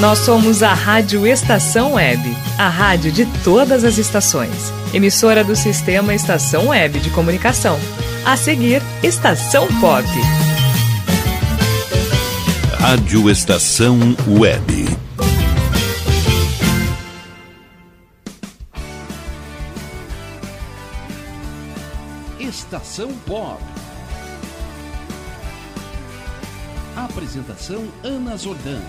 Nós somos a Rádio Estação Web, a rádio de todas as estações. Emissora do sistema Estação Web de Comunicação. A seguir, Estação Pop. Rádio Estação Web. Estação Pop. Apresentação Ana Zordan.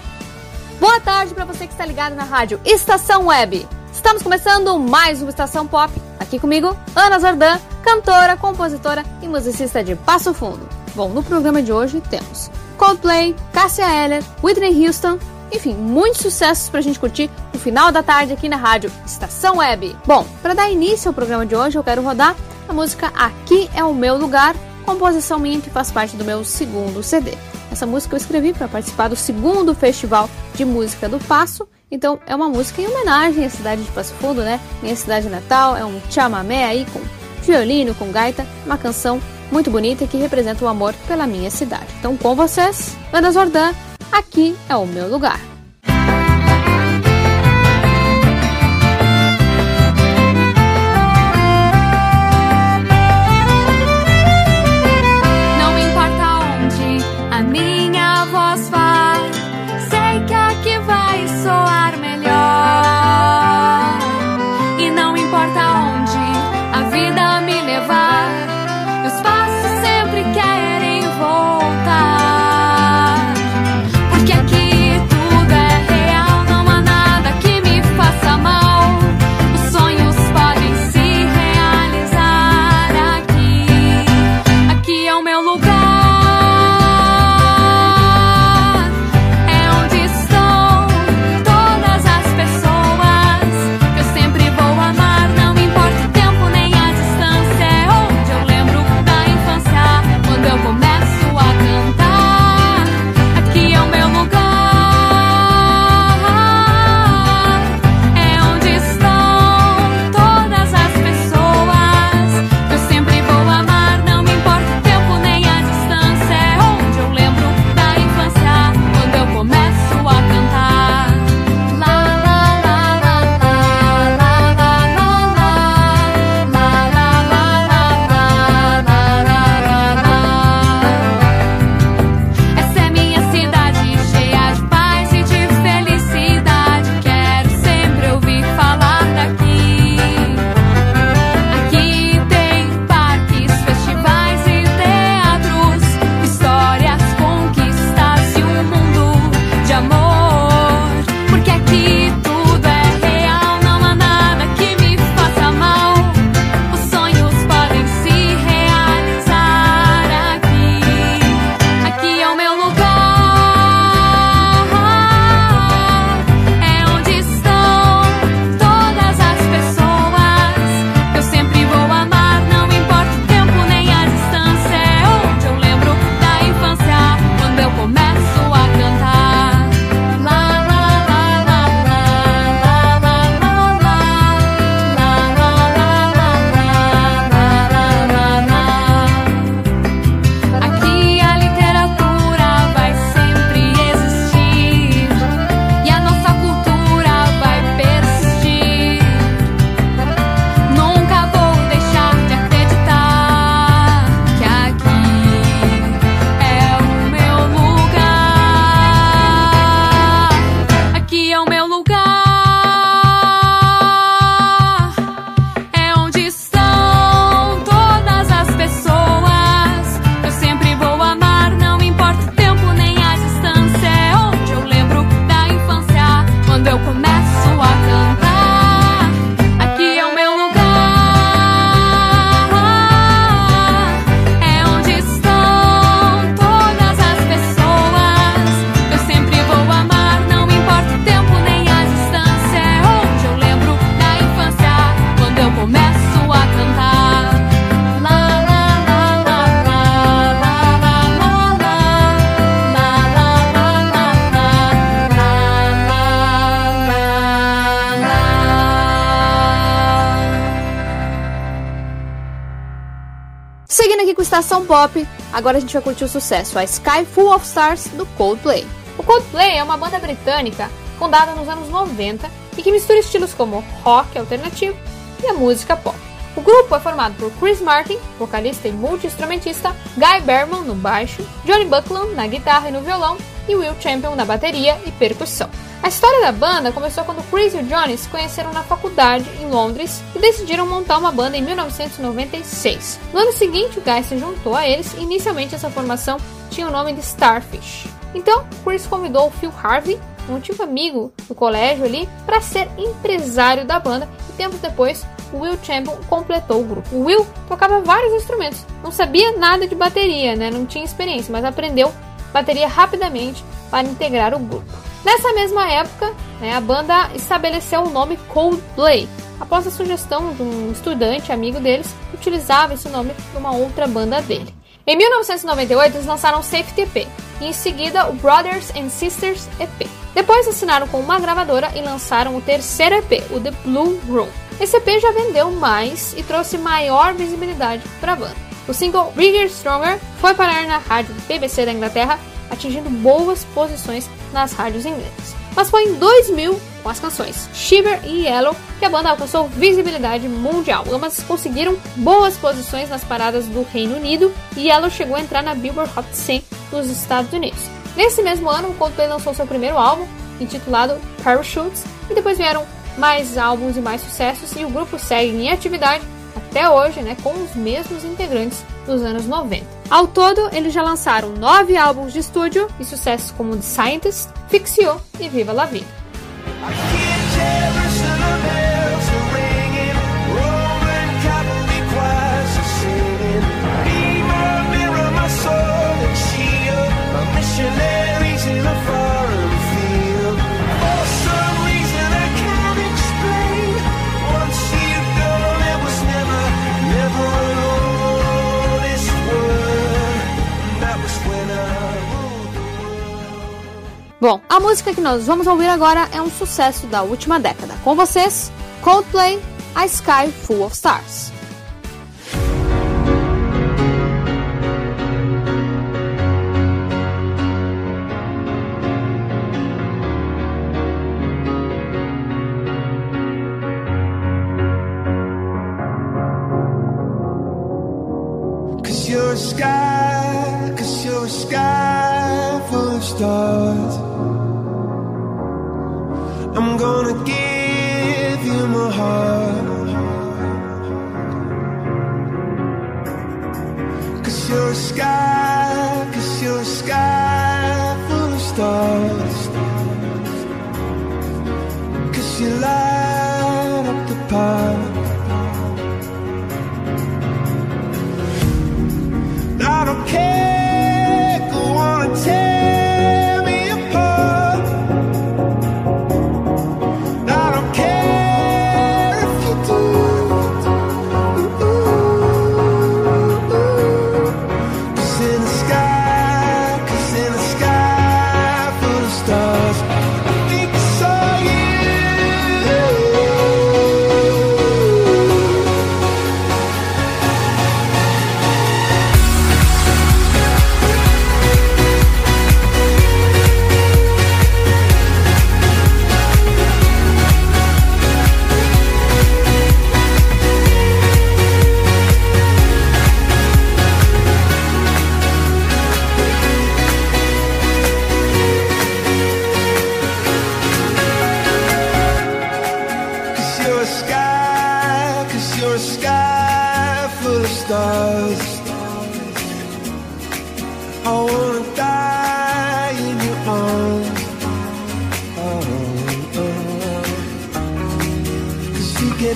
Boa tarde para você que está ligado na rádio Estação Web. Estamos começando mais uma Estação Pop. Aqui comigo, Ana Zordan, cantora, compositora e musicista de Passo Fundo. Bom, no programa de hoje temos Coldplay, Cássia Eller, Whitney Houston, enfim, muitos sucessos pra gente curtir no final da tarde aqui na rádio Estação Web. Bom, para dar início ao programa de hoje, eu quero rodar a música Aqui é o Meu Lugar, composição minha que faz parte do meu segundo CD. Essa música eu escrevi para participar do segundo Festival de Música do Passo. Então é uma música em homenagem à cidade de Passo Fundo, né? Minha cidade natal, é um chamamé aí com violino, com gaita, uma canção muito bonita que representa o amor pela minha cidade. Então com vocês, Ana Zordan, aqui é o meu lugar. Pop, agora a gente vai curtir o sucesso, a Sky Full of Stars do Coldplay. O Coldplay é uma banda britânica fundada nos anos 90 e que mistura estilos como rock alternativo e a música pop. O grupo é formado por Chris Martin, vocalista e multi-instrumentista, Guy Berman no baixo, Johnny Buckland na guitarra e no violão e Will Champion na bateria e percussão. A história da banda começou quando Chris e o Johnny se conheceram na faculdade em Londres e decidiram montar uma banda em 1996. No ano seguinte, o Guy se juntou a eles e inicialmente essa formação tinha o nome de Starfish. Então, Chris convidou o Phil Harvey, um antigo amigo do colégio ali, para ser empresário da banda e tempos depois Will Champion completou o grupo. O Will tocava vários instrumentos, não sabia nada de bateria, né? não tinha experiência, mas aprendeu bateria rapidamente para integrar o grupo. Nessa mesma época, né, a banda estabeleceu o nome Coldplay, após a sugestão de um estudante amigo deles que utilizava esse nome de uma outra banda dele. Em 1998, eles lançaram Safety EP e em seguida o Brothers and Sisters EP. Depois assinaram com uma gravadora e lançaram o terceiro EP, o The Blue Room. Esse EP já vendeu mais e trouxe maior visibilidade para a banda. O single Bigger Stronger foi parar na rádio BBC da Inglaterra, atingindo boas posições nas rádios inglesas. Mas foi em 2000, com as canções Shiver e Yellow, que a banda alcançou visibilidade mundial. Ambas conseguiram boas posições nas paradas do Reino Unido e Yellow chegou a entrar na Billboard Hot 100 dos Estados Unidos. Nesse mesmo ano, o Coldplay lançou seu primeiro álbum, intitulado Parachutes, e depois vieram mais álbuns e mais sucessos, e o grupo segue em atividade até hoje, né, com os mesmos integrantes dos anos 90. Ao todo, eles já lançaram nove álbuns de estúdio e sucessos como The Scientist, Fix You e Viva La Vida. Bom, a música que nós vamos ouvir agora é um sucesso da última década. Com vocês, Coldplay, A Sky Full of Stars.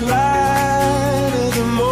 Cause you get lighter the more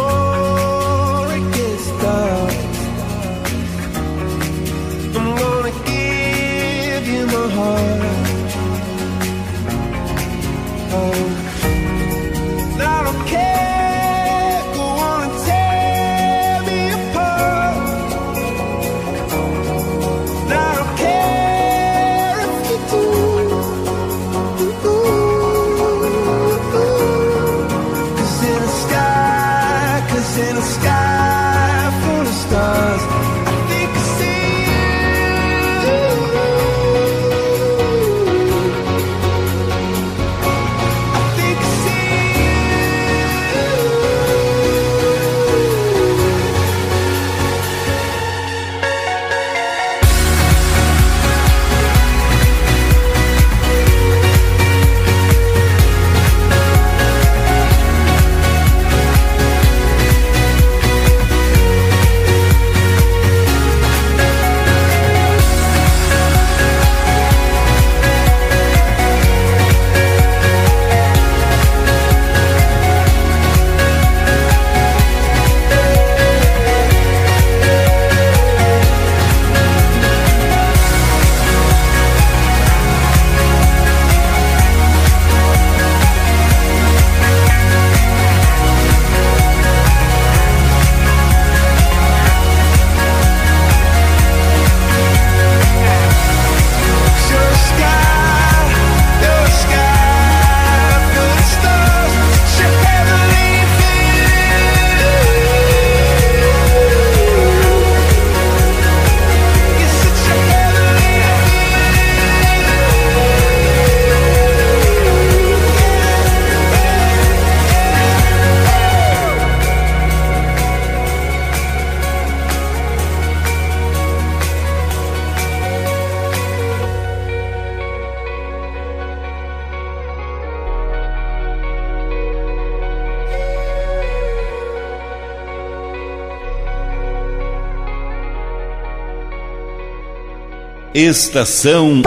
Estação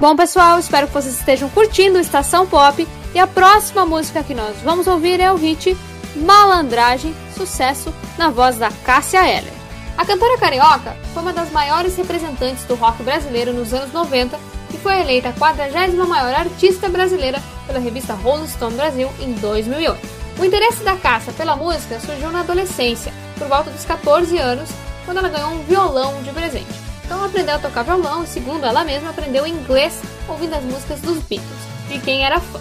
Bom, pessoal, espero que vocês estejam curtindo Estação Pop. E a próxima música que nós vamos ouvir é o hit Malandragem, sucesso na voz da Cássia Eller. A cantora carioca foi uma das maiores representantes do rock brasileiro nos anos 90 e foi eleita a 40 maior artista brasileira pela revista Rolling Stone Brasil em 2008. O interesse da Cássia pela música surgiu na adolescência, por volta dos 14 anos, quando ela ganhou um violão de presente. Então ela aprendeu a tocar violão e, segundo ela mesma, aprendeu inglês ouvindo as músicas dos Beatles, de quem era fã.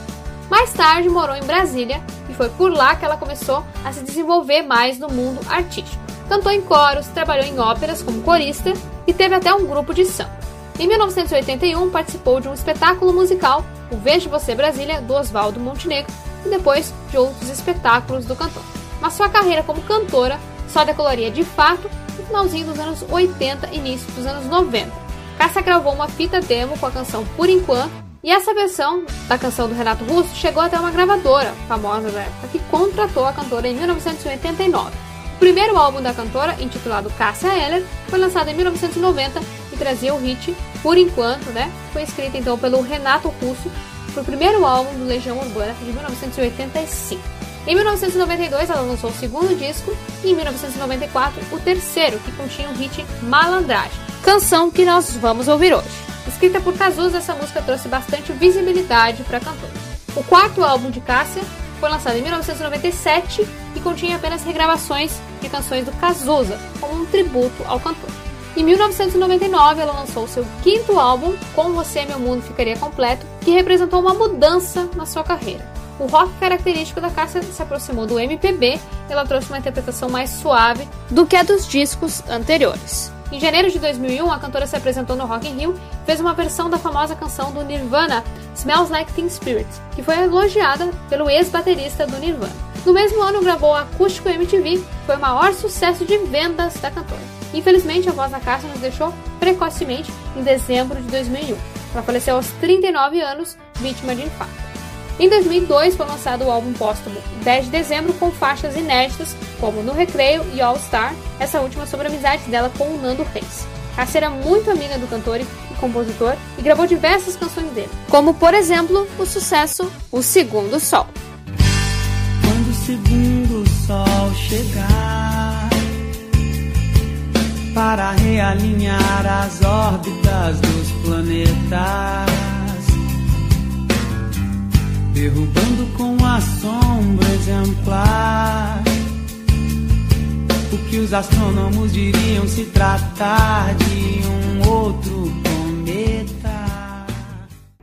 Mais tarde morou em Brasília e foi por lá que ela começou a se desenvolver mais no mundo artístico. Cantou em coros, trabalhou em óperas como corista e teve até um grupo de samba. Em 1981 participou de um espetáculo musical, O Vejo Você Brasília, do Oswaldo Montenegro, e depois de outros espetáculos do cantor. Mas sua carreira como cantora só decolaria de fato finalzinho dos anos 80 e início dos anos 90. Cássia gravou uma fita demo com a canção Por Enquanto, e essa versão da canção do Renato Russo chegou até uma gravadora famosa da época que contratou a cantora em 1989. O primeiro álbum da cantora, intitulado Cássia Eller, foi lançado em 1990 e trazia o hit Por Enquanto, né? Foi escrito então pelo Renato Russo, foi o primeiro álbum do Legião Urbana de 1985. Em 1992 ela lançou o segundo disco e em 1994 o terceiro, que continha o hit Malandragem, canção que nós vamos ouvir hoje. Escrita por Cazuza, essa música trouxe bastante visibilidade para a cantora. O quarto álbum de Cássia foi lançado em 1997 e continha apenas regravações de canções do Cazuza, como um tributo ao cantor. Em 1999, ela lançou seu quinto álbum, Com Você Meu Mundo Ficaria Completo, que representou uma mudança na sua carreira. O rock característico da Cássia se aproximou do MPB ela trouxe uma interpretação mais suave do que a dos discos anteriores. Em janeiro de 2001, a cantora se apresentou no Rock in Rio e fez uma versão da famosa canção do Nirvana, Smells Like Teen Spirit, que foi elogiada pelo ex-baterista do Nirvana. No mesmo ano, gravou Acústico MTV, que foi o maior sucesso de vendas da cantora. Infelizmente, a voz da Cássia nos deixou precocemente em dezembro de 2001. Ela faleceu aos 39 anos, vítima de infarto. Em 2002 foi lançado o álbum póstumo 10 de dezembro com faixas inéditas como No Recreio e All Star, essa última sobre a amizade dela com o Nando Reis. Cássia era muito amiga do cantor e compositor e gravou diversas canções dele, como por exemplo o sucesso O Segundo Sol. Quando o segundo sol chegar para realinhar as órbitas dos planetas, derrubando com a sombra exemplar o que os astrônomos diriam se tratar de um outro cometa.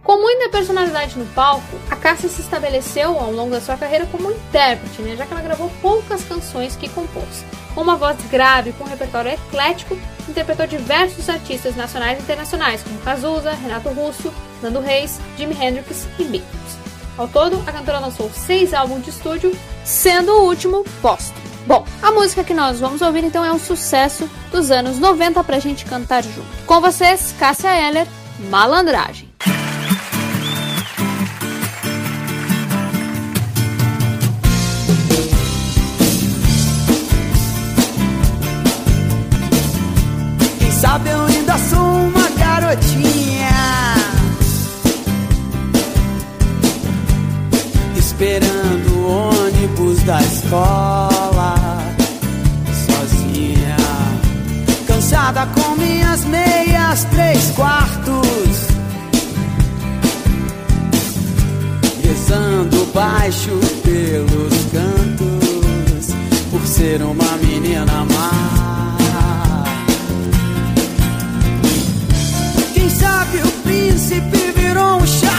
Com muita personalidade no palco, a Cássia se estabeleceu ao longo da sua carreira como intérprete, né, já que ela gravou poucas canções que compôs. Com uma voz grave, com um repertório eclético, interpretou diversos artistas nacionais e internacionais, como Cazuza, Renato Russo, Nando Reis, Jimi Hendrix e Beatles. Ao todo, a cantora lançou seis álbuns de estúdio, sendo o último póstumo. Bom, a música que nós vamos ouvir então é um sucesso dos anos 90 pra gente cantar junto. Com vocês, Cássia Eller, Malandragem. Da escola Sozinha Cansada com minhas meias três quartos Rezando baixo pelos cantos Por ser uma menina má. Quem sabe o príncipe virou um chato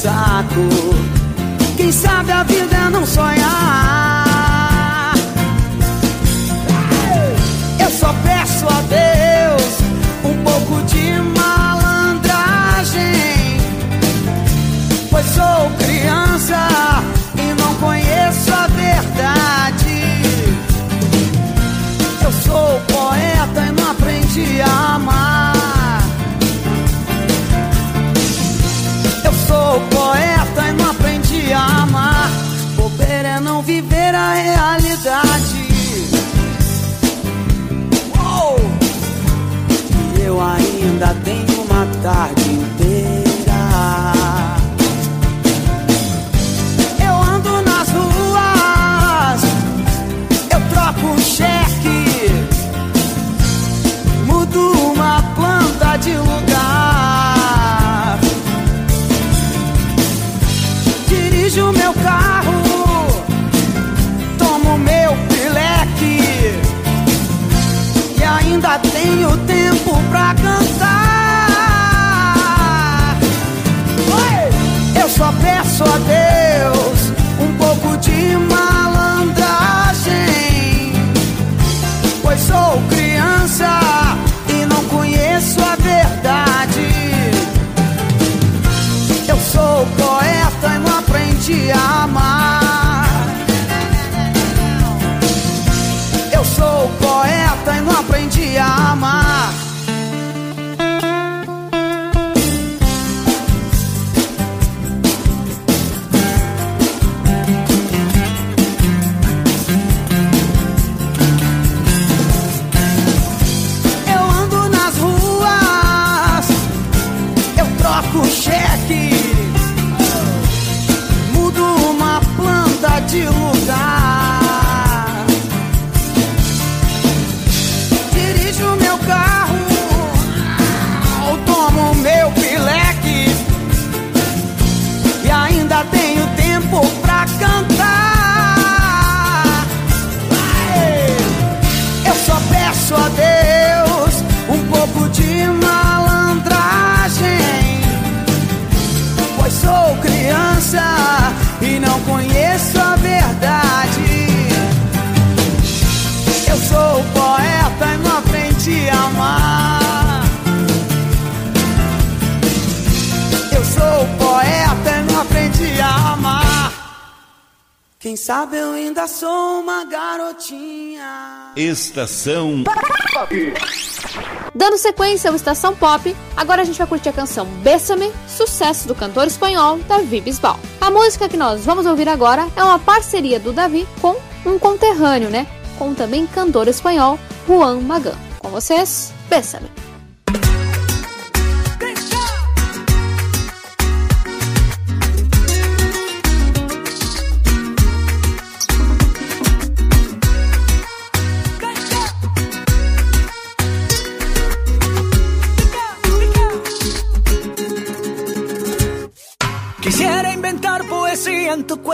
saco. Quem sabe a vida é não sonhar. Eu só peço a Deus um pouco de malandragem, pois sou criança e não conheço a verdade. Eu sou poeta e não aprendi a amar. ainda tem uma tarde. Quem sabe eu ainda sou uma garotinha. Estação Dando sequência ao Estação Pop, agora a gente vai curtir a canção Bésame, sucesso do cantor espanhol Davi Bisbal. A música que nós vamos ouvir agora é uma parceria do Davi com um conterrâneo, né? Com também cantor espanhol Juan Magan. Com vocês, Bésame.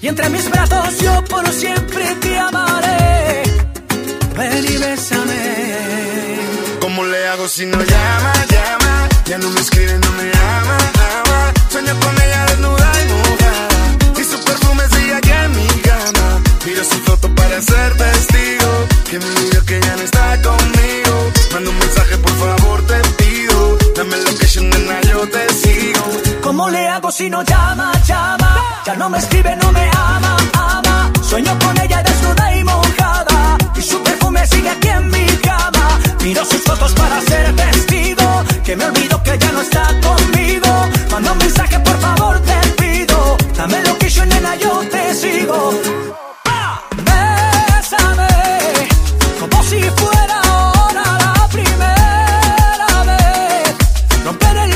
Y entre mis brazos yo por siempre te amaré. Ven y bésame. ¿Cómo le hago si no llama, llama? Ya no me escribe, no me ama, ama. Sueño con ella desnuda y mojada. Y su perfume sigue aquí en mi cama. Miro su foto para ser testigo. Que me olvido que ya no está conmigo. Manda un mensaje, por favor, te pido. Dame location, nena, yo te sigo. ¿Cómo le hago si no llama, llama? Ya no me escribe, no me ama, ama. Sueño con ella desnuda y mojada. Y su perfume sigue aquí en mi cama. Miro sus fotos para ser testigo. Que me olvido que ya no está conmigo. Manda un mensaje, por favor, te pido. Dame lo que yo, nena, yo te sigo. Como si fuera ahora la primera vez. Romper el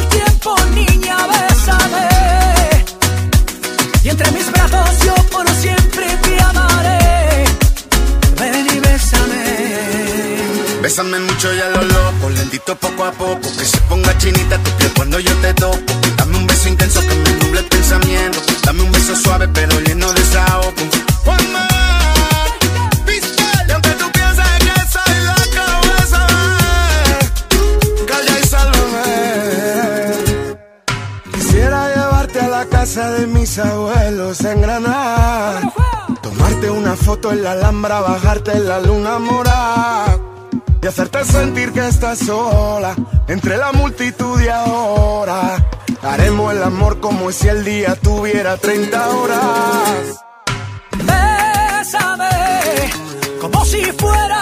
entre mis brazos yo por siempre te amaré. Ven y bésame. Bésame mucho y a lo loco, lentito poco a poco. Que se ponga chinita tu piel cuando yo te toco. Dame un beso intenso que me nuble el pensamiento. Dame un beso suave pero lleno de desahogo. Tomarte una foto en la Alhambra, bajarte en la luna morada. Y hacerte sentir que estás sola entre la multitud y ahora. Haremos el amor como si el día tuviera 30 horas. Bésame, como si fuera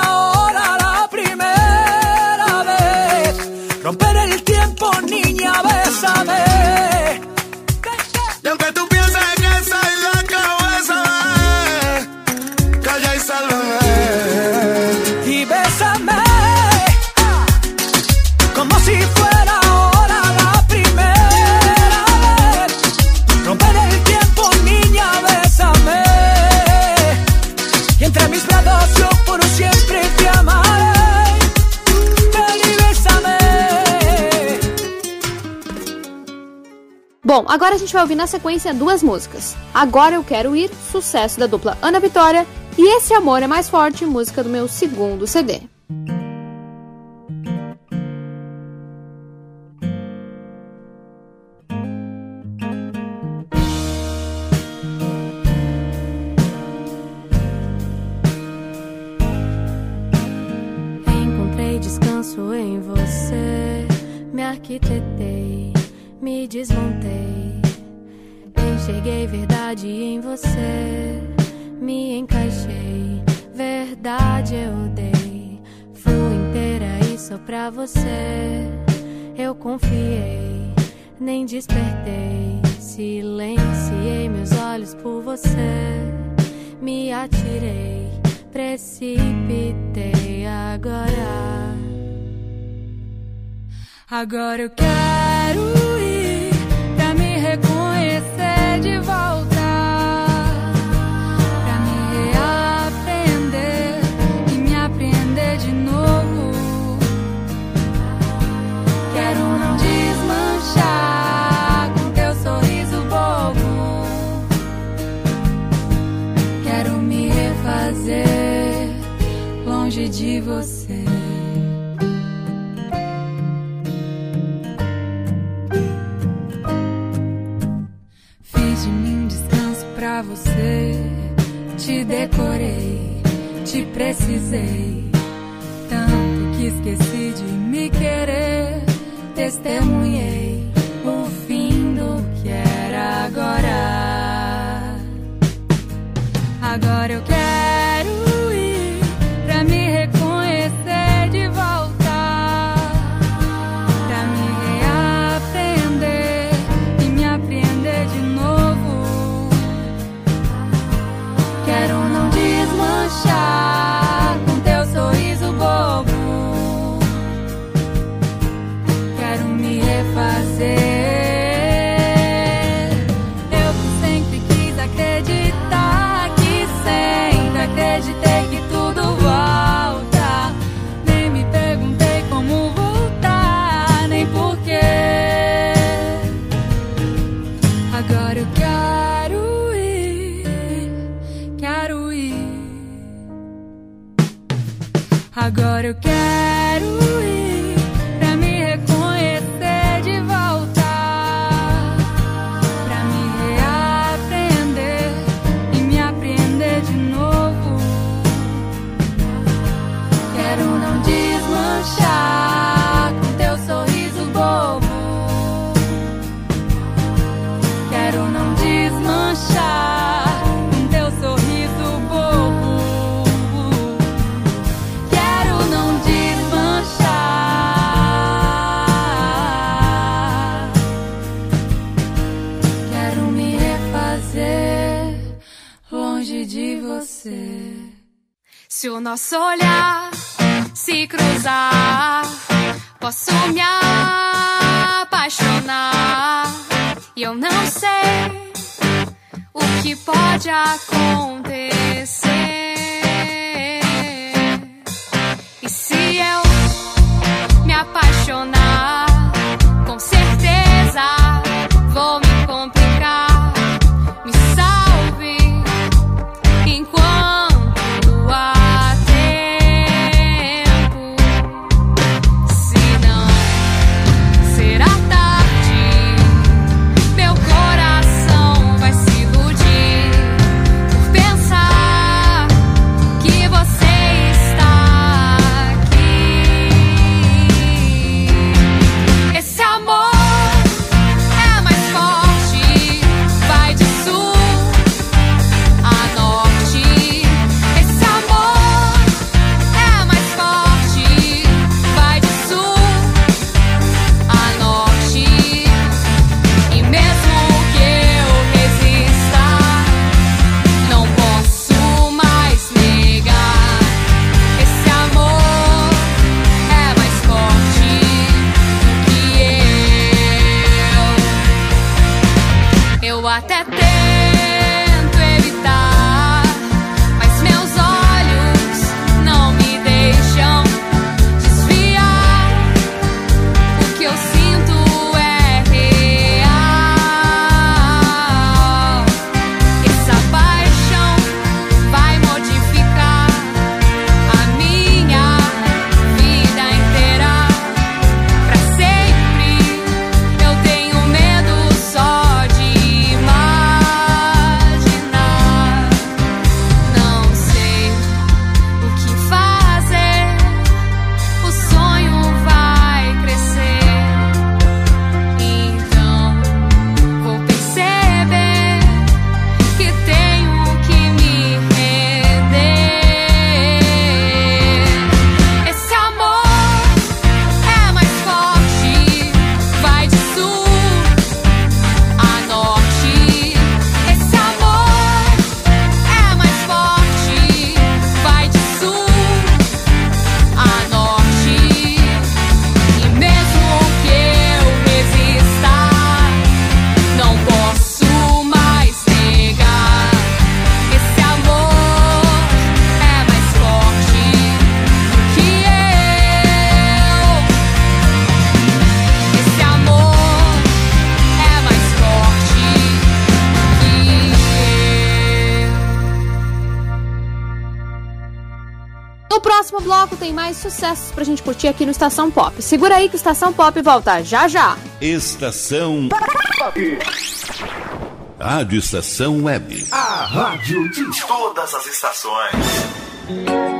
Bom, agora a gente vai ouvir na sequência duas músicas. Agora Eu Quero Ir, sucesso da dupla Ana Vitória, e Esse Amor é Mais Forte, música do meu segundo CD. Pra você eu confiei, nem despertei. Silenciei meus olhos por você, me atirei, precipitei agora. Agora eu quero ir pra me reconhecer de volta. Longe de você. Fiz de mim descanso pra você. Te decorei, te precisei. Tanto que esqueci de me querer. Testemunhei o fim do que era agora. Agora eu quero Se o nosso olhar se cruzar, posso me apaixonar. E eu não sei o que pode acontecer. E se eu me apaixonar, sucessos pra gente curtir aqui no Estação Pop. Segura aí que o Estação Pop volta já já. Estação Rádio Estação Web. A rádio de todas as estações.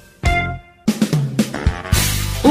Ooh.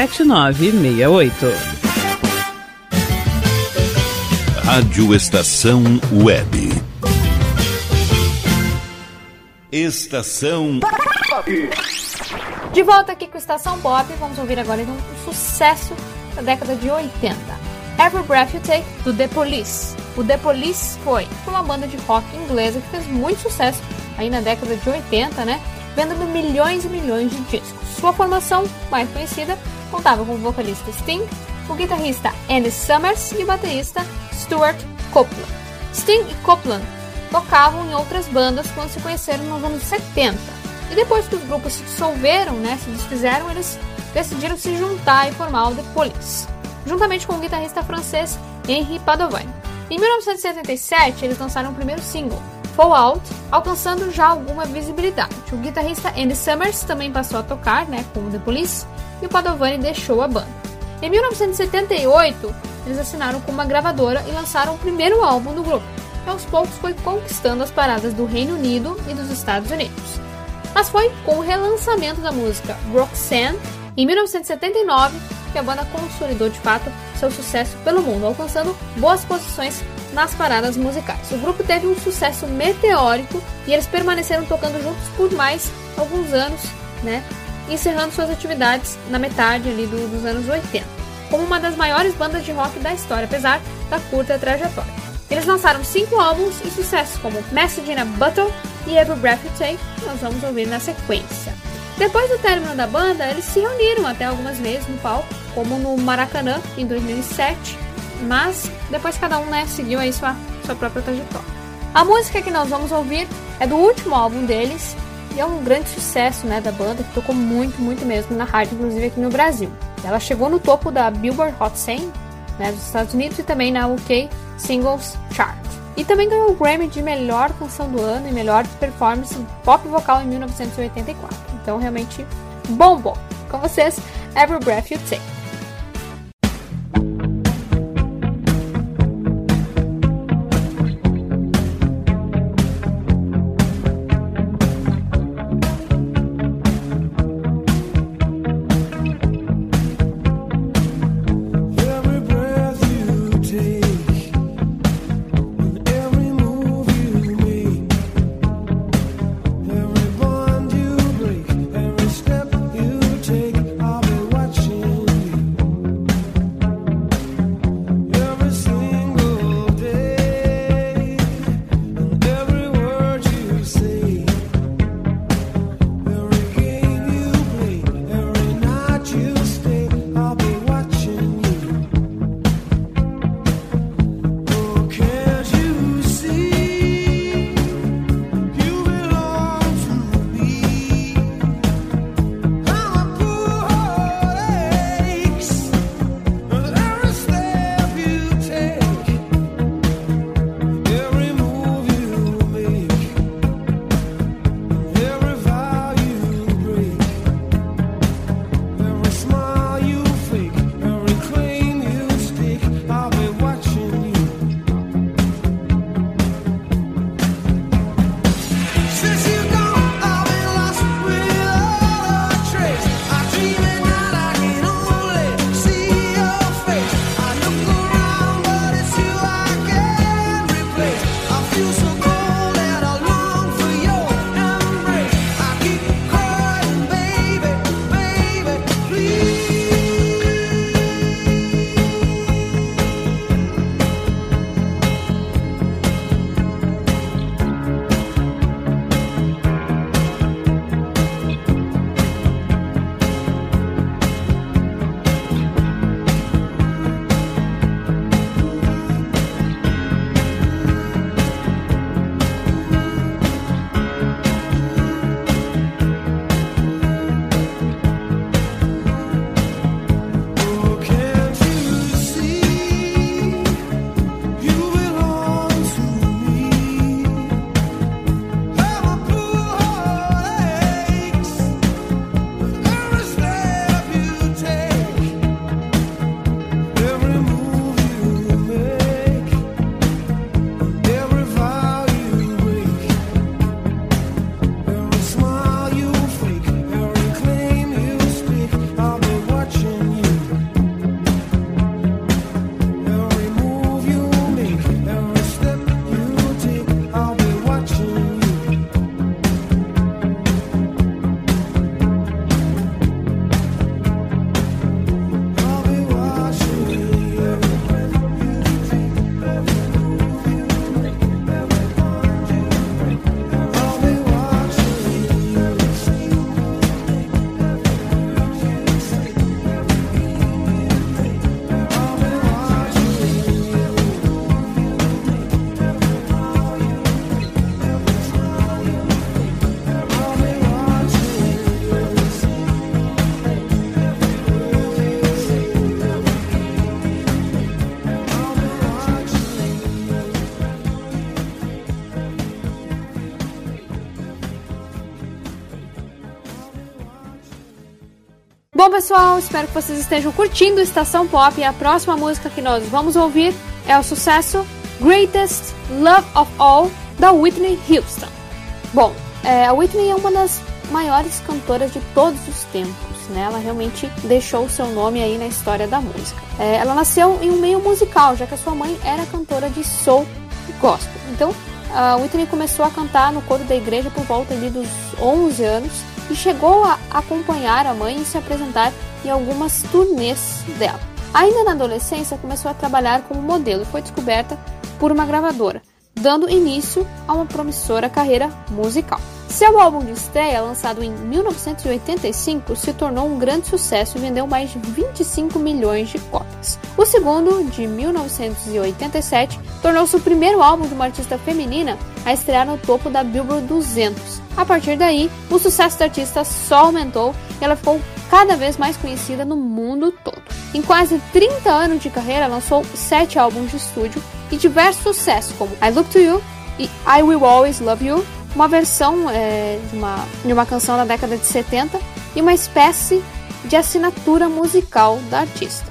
7968. Rádio Estação Web. Estação De volta aqui com Estação Pop, vamos ouvir agora então um sucesso da década de 80. Every Breath You Take, do The Police. O The Police foi uma banda de rock inglesa que fez muito sucesso aí na década de 80, né? Vendendo milhões e milhões de discos. Sua formação mais conhecida contava com o vocalista Sting, o guitarrista Andy Summers e o baterista Stuart Copeland. Sting e Copeland tocavam em outras bandas quando se conheceram nos anos 70. E depois que os grupos se dissolveram, né, se desfizeram, eles decidiram se juntar e formar o The Police, juntamente com o guitarrista francês Henri Padovani. Em 1977, eles lançaram o primeiro single, Fall Out, alcançando já alguma visibilidade. O guitarrista Andy Summers também passou a tocar né, com The Police e o Padovani deixou a banda. Em 1978, eles assinaram com uma gravadora e lançaram o primeiro álbum do grupo, que aos poucos foi conquistando as paradas do Reino Unido e dos Estados Unidos. Mas foi com o relançamento da música Roxanne, em 1979, que a banda consolidou de fato seu sucesso pelo mundo, alcançando boas posições nas paradas musicais. O grupo teve um sucesso meteórico e eles permaneceram tocando juntos por mais alguns anos, né? Encerrando suas atividades na metade ali do, dos anos 80, como uma das maiores bandas de rock da história, apesar da curta trajetória. Eles lançaram cinco álbuns e sucessos como Message in a Bottle e Every Breath You Take, que nós vamos ouvir na sequência. Depois do término da banda, eles se reuniram até algumas vezes no palco, como no Maracanã em 2007, mas depois cada um né, seguiu aí sua, sua própria trajetória. A música que nós vamos ouvir é do último álbum deles e é um grande sucesso né, da banda que tocou muito, muito mesmo na rádio, inclusive aqui no Brasil. Ela chegou no topo da Billboard Hot 100 né, dos Estados Unidos e também na UK Singles Chart. E também ganhou o Grammy de melhor canção do ano e melhor performance pop vocal em 1984. Então realmente bombou. Com vocês, Every Breath You Take. Pessoal, espero que vocês estejam curtindo Estação Pop e a próxima música que nós vamos ouvir é o sucesso Greatest Love of All da Whitney Houston. Bom, é, a Whitney é uma das maiores cantoras de todos os tempos, né? Ela realmente deixou o seu nome aí na história da música. É, ela nasceu em um meio musical, já que a sua mãe era cantora de soul e gospel. Então, a Whitney começou a cantar no coro da igreja por volta ali dos 11 anos e chegou a acompanhar a mãe e se apresentar em algumas turnês dela. Ainda na adolescência, começou a trabalhar como modelo e foi descoberta por uma gravadora, dando início a uma promissora carreira musical. Seu álbum de estreia, lançado em 1985, se tornou um grande sucesso e vendeu mais de 25 milhões de cópias. O segundo, de 1987, tornou-se o primeiro álbum de uma artista feminina a estrear no topo da Billboard 200. A partir daí, o sucesso da artista só aumentou e ela ficou cada vez mais conhecida no mundo todo. Em quase 30 anos de carreira, lançou 7 álbuns de estúdio, e diversos sucessos como I Look to You e I Will Always Love You, uma versão é, de, uma, de uma canção da década de 70 e uma espécie de assinatura musical da artista.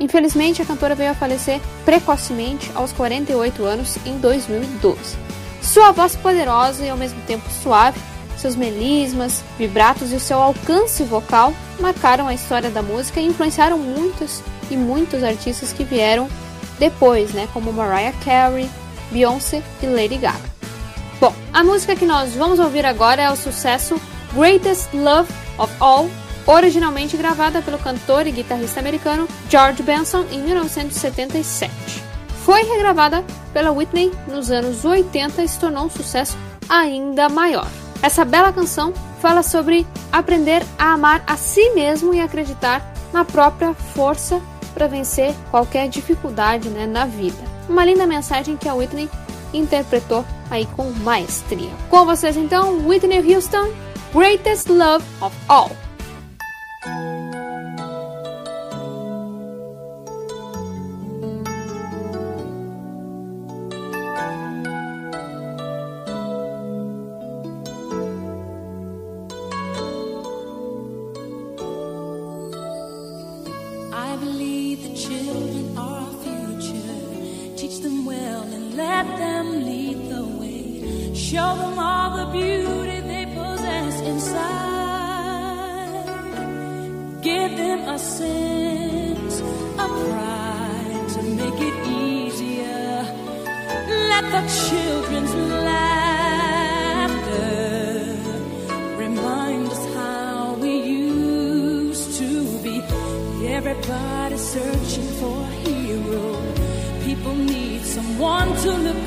Infelizmente, a cantora veio a falecer precocemente aos 48 anos em 2012. Sua voz poderosa e ao mesmo tempo suave, seus melismas, vibratos e o seu alcance vocal marcaram a história da música e influenciaram muitos e muitos artistas que vieram depois, né, como Mariah Carey, Beyoncé e Lady Gaga. Bom, a música que nós vamos ouvir agora é o sucesso Greatest Love of All, originalmente gravada pelo cantor e guitarrista americano George Benson em 1977. Foi regravada pela Whitney nos anos 80 e se tornou um sucesso ainda maior. Essa bela canção fala sobre aprender a amar a si mesmo e acreditar na própria força para vencer qualquer dificuldade né, na vida. Uma linda mensagem que a Whitney interpretou aí com maestria. Com vocês então, Whitney Houston, Greatest Love of All.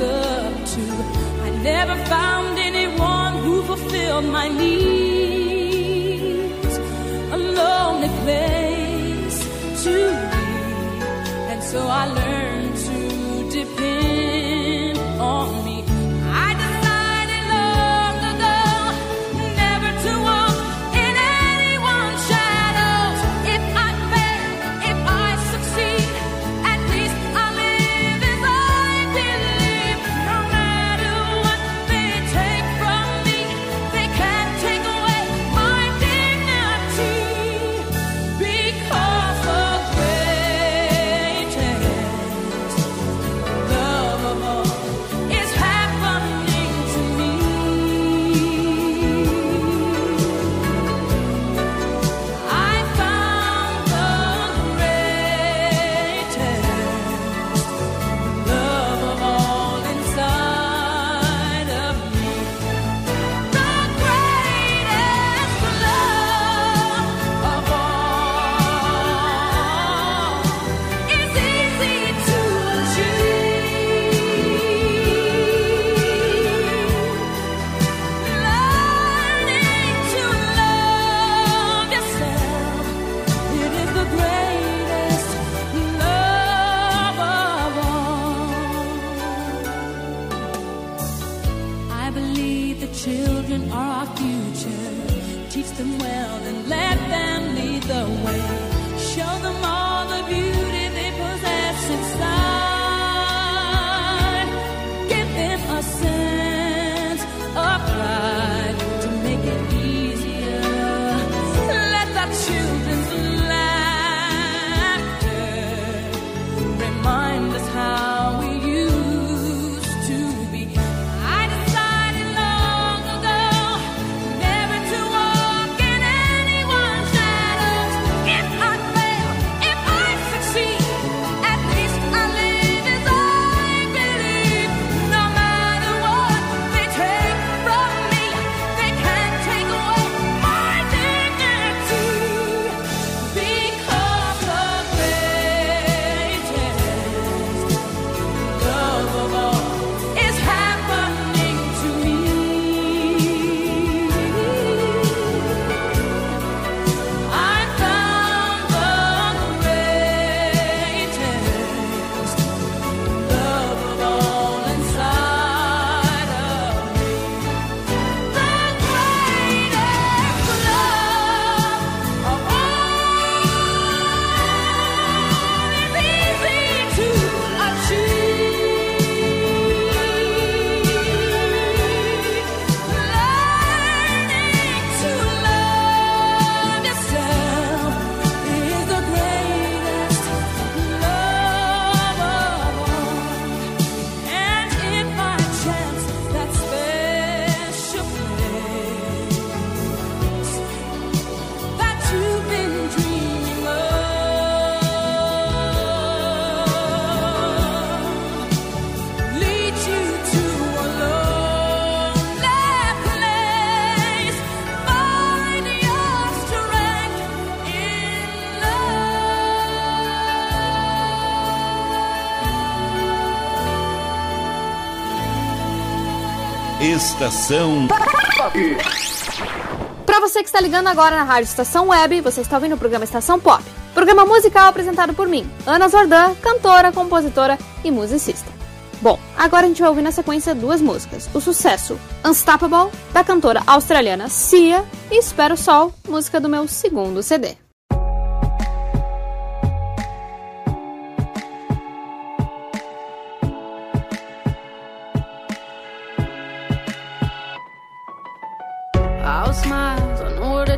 Up to. I never found anyone who fulfilled my needs. A lonely place to be. And so I learned to depend Estação Pop. Para você que está ligando agora na Rádio Estação Web, você está ouvindo o programa Estação Pop. Programa musical apresentado por mim, Ana Zordan, cantora, compositora e musicista. Bom, agora a gente vai ouvir na sequência duas músicas. O sucesso Unstoppable, da cantora australiana Sia, e Espero Sol, música do meu segundo CD.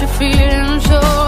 you're feeling so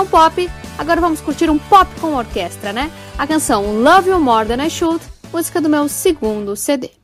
canção pop, agora vamos curtir um pop com orquestra, né? A canção Love You More Than I Should, música do meu segundo CD.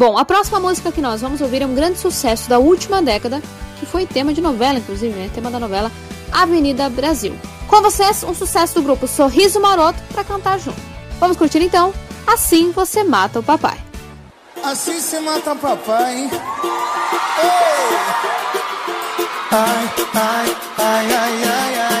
Bom, a próxima música que nós vamos ouvir é um grande sucesso da última década, que foi tema de novela, inclusive, né? Tema da novela Avenida Brasil. Com vocês, um sucesso do grupo Sorriso Maroto para cantar junto. Vamos curtir então? Assim você mata o papai. Assim você mata o papai. Ei! Ai, ai, ai, ai, ai, ai.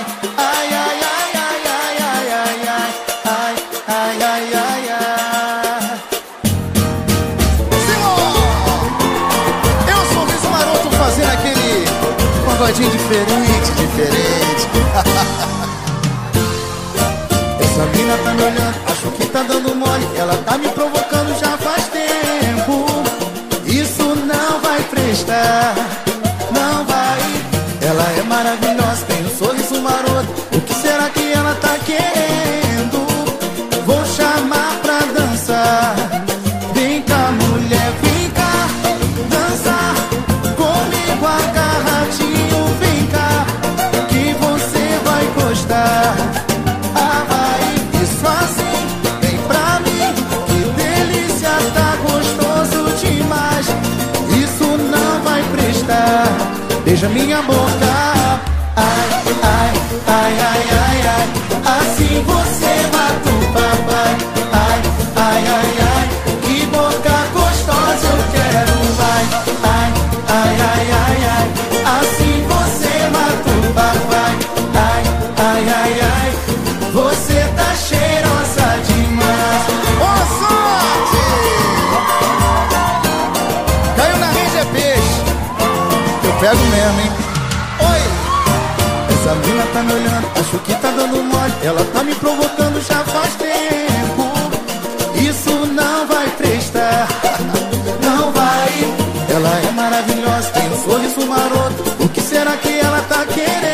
Pagodinho diferente, diferente. Essa mina tá me olhando, acho que tá dando mole. Ela tá me provocando já faz tempo. Isso não vai prestar, não vai. Ela é maravilhosa, tem um sorriso maroto. O que será que ela tá querendo? Beija minha boca. Ai, ai, ai, ai, ai, ai. Assim você mata o papai. Pego mesmo, hein? Oi! Essa mina tá me olhando, acho que tá dando mole. Ela tá me provocando já faz tempo. Isso não vai prestar, não vai. Ela é maravilhosa, tem um sorriso maroto. O que será que ela tá querendo?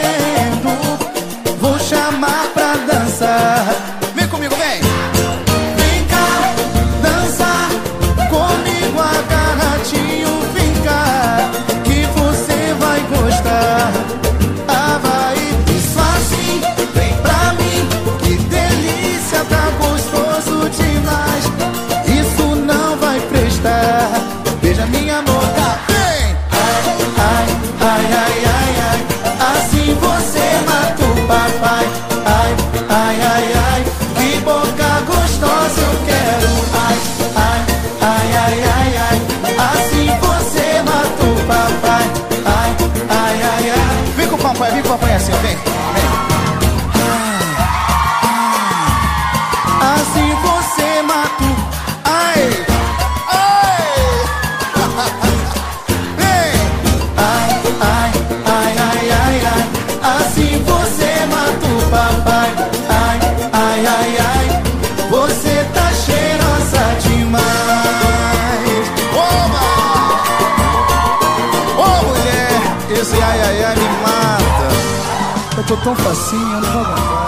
Tão facinho, eu não vou aguentar.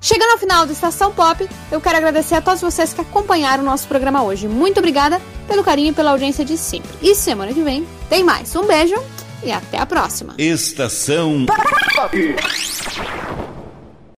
Chegando ao final do Estação Pop, eu quero agradecer a todos vocês que acompanharam o nosso programa hoje. Muito obrigada pelo carinho e pela audiência de sempre. E semana que vem tem mais. Um beijo e até a próxima. Estação Pop.